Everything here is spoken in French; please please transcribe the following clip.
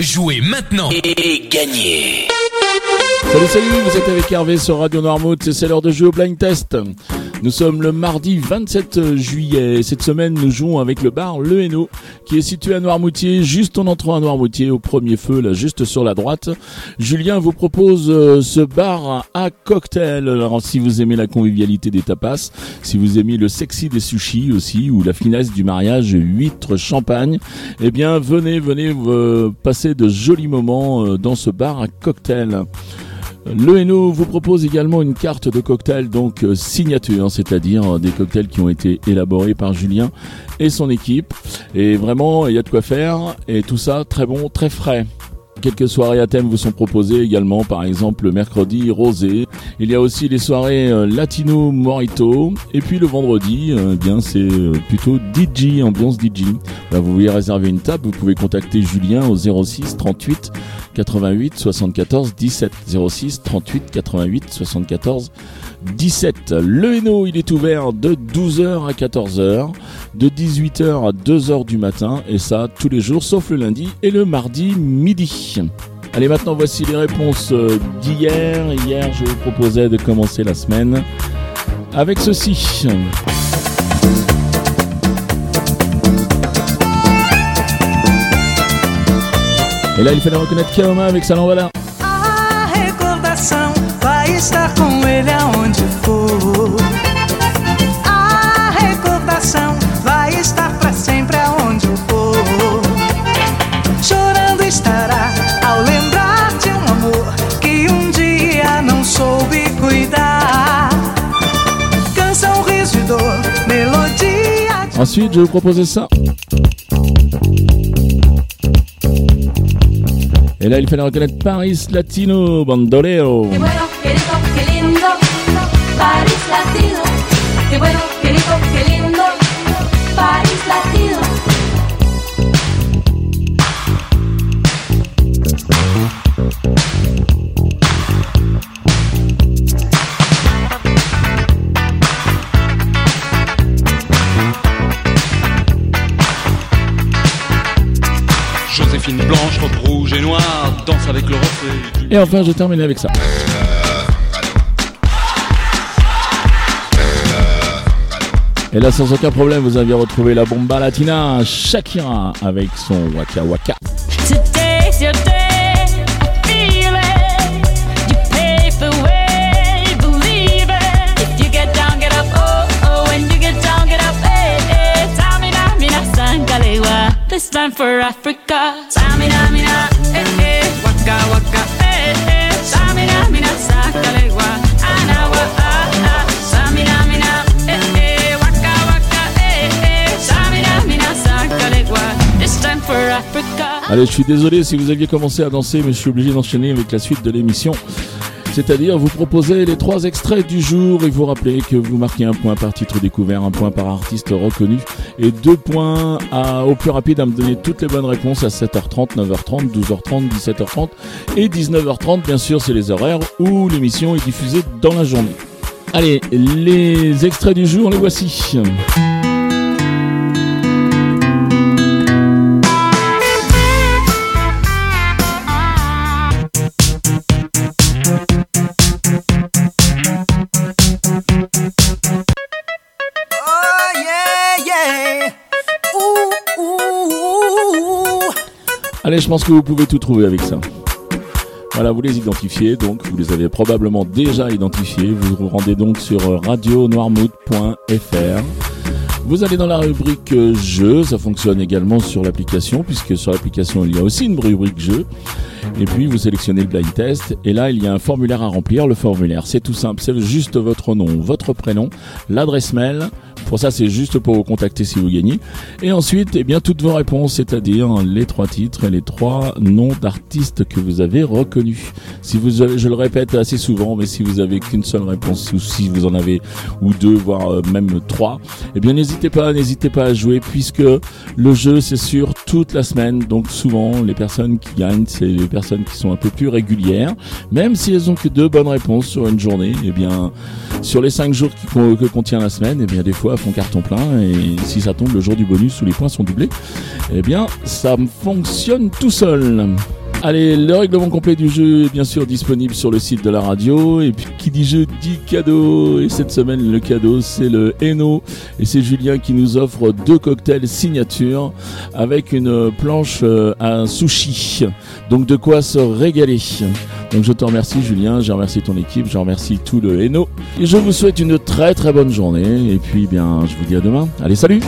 Jouez maintenant et gagnez Salut salut, vous êtes avec Hervé sur Radio Noirmouth, c'est l'heure de jouer au blind test. Nous sommes le mardi 27 juillet. Cette semaine, nous jouons avec le bar Le Hainaut, qui est situé à Noirmoutier, juste en entrant à Noirmoutier, au premier feu, là, juste sur la droite. Julien vous propose euh, ce bar à cocktail. Alors, si vous aimez la convivialité des tapas, si vous aimez le sexy des sushis aussi, ou la finesse du mariage, huîtres, champagne, eh bien, venez, venez euh, passer de jolis moments euh, dans ce bar à cocktail. Le Hainaut vous propose également une carte de cocktail donc euh, signature, c'est-à-dire des cocktails qui ont été élaborés par Julien et son équipe. Et vraiment, il y a de quoi faire et tout ça très bon, très frais. Quelques soirées à thème vous sont proposées également, par exemple le mercredi rosé. Il y a aussi les soirées euh, latino morito. Et puis le vendredi, euh, eh bien c'est euh, plutôt DJ, ambiance DJ. Là, vous voulez réserver une table, vous pouvez contacter Julien au 06 38 88 74 17 06 38 88 74 17. Le Hainaut, il est ouvert de 12h à 14h, de 18h à 2h du matin, et ça tous les jours, sauf le lundi et le mardi midi. Allez, maintenant voici les réponses euh, d'hier. Hier, je vous proposais de commencer la semaine avec ceci. Et là, il fallait reconnaître Kaoma avec sa lambada. A recordação vai estar com ele aonde for. A recordação vai estar pra sempre aonde eu for. Chorando estará ao lembrar de um amor que um dia não soube cuidar. Canção, riso e dor, melodia de Ensuite, je vais vous proposer ça. Et là, il fallait reconnaître Paris Latino Bandolero. Qué bueno, qué rico, qué lindo, París Latino. Qué bueno, blanche, robe rouge et noire, danse avec le reflet. du- Et enfin, je termine avec ça. Et là, sans aucun problème, vous avez retrouvé la bomba latina Shakira avec son Waka Waka. Time for Africa. Tamina, mina, eh, eh. Waka, waka, eh, eh. Tamina, mina, sangalewa. Anawa, ah, ah. Tamina, mina, eh, eh. Waka, waka, eh, eh. Tamina, mina, sangalewa. This time for Africa. Allez, je suis désolé si vous aviez commencé à danser, mais je suis obligé d'enchaîner avec la suite de l'émission. C'est-à-dire vous proposer les trois extraits du jour et vous rappeler que vous marquez un point par titre découvert, un point par artiste reconnu et deux points au plus rapide à me donner toutes les bonnes réponses à 7h30, 9h30, 12h30, 17h30 et 19h30. Bien sûr, c'est les horaires où l'émission est diffusée dans la journée. Allez, les extraits du jour, les voici. Allez, je pense que vous pouvez tout trouver avec ça. Voilà, vous les identifiez, donc vous les avez probablement déjà identifiés. Vous vous rendez donc sur radionoirmouth.fr. Vous allez dans la rubrique euh, jeux, ça fonctionne également sur l'application, puisque sur l'application il y a aussi une rubrique jeux. Et puis vous sélectionnez le blind test, et là il y a un formulaire à remplir. Le formulaire, c'est tout simple, c'est juste votre nom, votre prénom, l'adresse mail. Pour ça, c'est juste pour vous contacter si vous gagnez. Et ensuite, eh bien, toutes vos réponses, c'est-à-dire les trois titres et les trois noms d'artistes que vous avez reconnus. Si vous avez, je le répète assez souvent, mais si vous avez qu'une seule réponse, ou si vous en avez ou deux, voire euh, même trois, eh bien, n'hésitez pas, n'hésitez pas à jouer, puisque le jeu, c'est sur toute la semaine. Donc, souvent, les personnes qui gagnent, c'est les personnes qui sont un peu plus régulières. Même si elles ont que deux bonnes réponses sur une journée, eh bien, sur les cinq jours que contient la semaine, eh bien, des fois carton plein et si ça tombe le jour du bonus où les points sont doublés, eh bien ça fonctionne tout seul. Allez, le règlement complet du jeu est bien sûr disponible sur le site de la radio. Et puis, qui dit jeu dit cadeau. Et cette semaine, le cadeau, c'est le Eno. Et c'est Julien qui nous offre deux cocktails signature avec une planche euh, à sushi. Donc, de quoi se régaler. Donc, je te remercie, Julien. Je remercie ton équipe. Je remercie tout le Eno. Et je vous souhaite une très très bonne journée. Et puis, bien, je vous dis à demain. Allez, salut!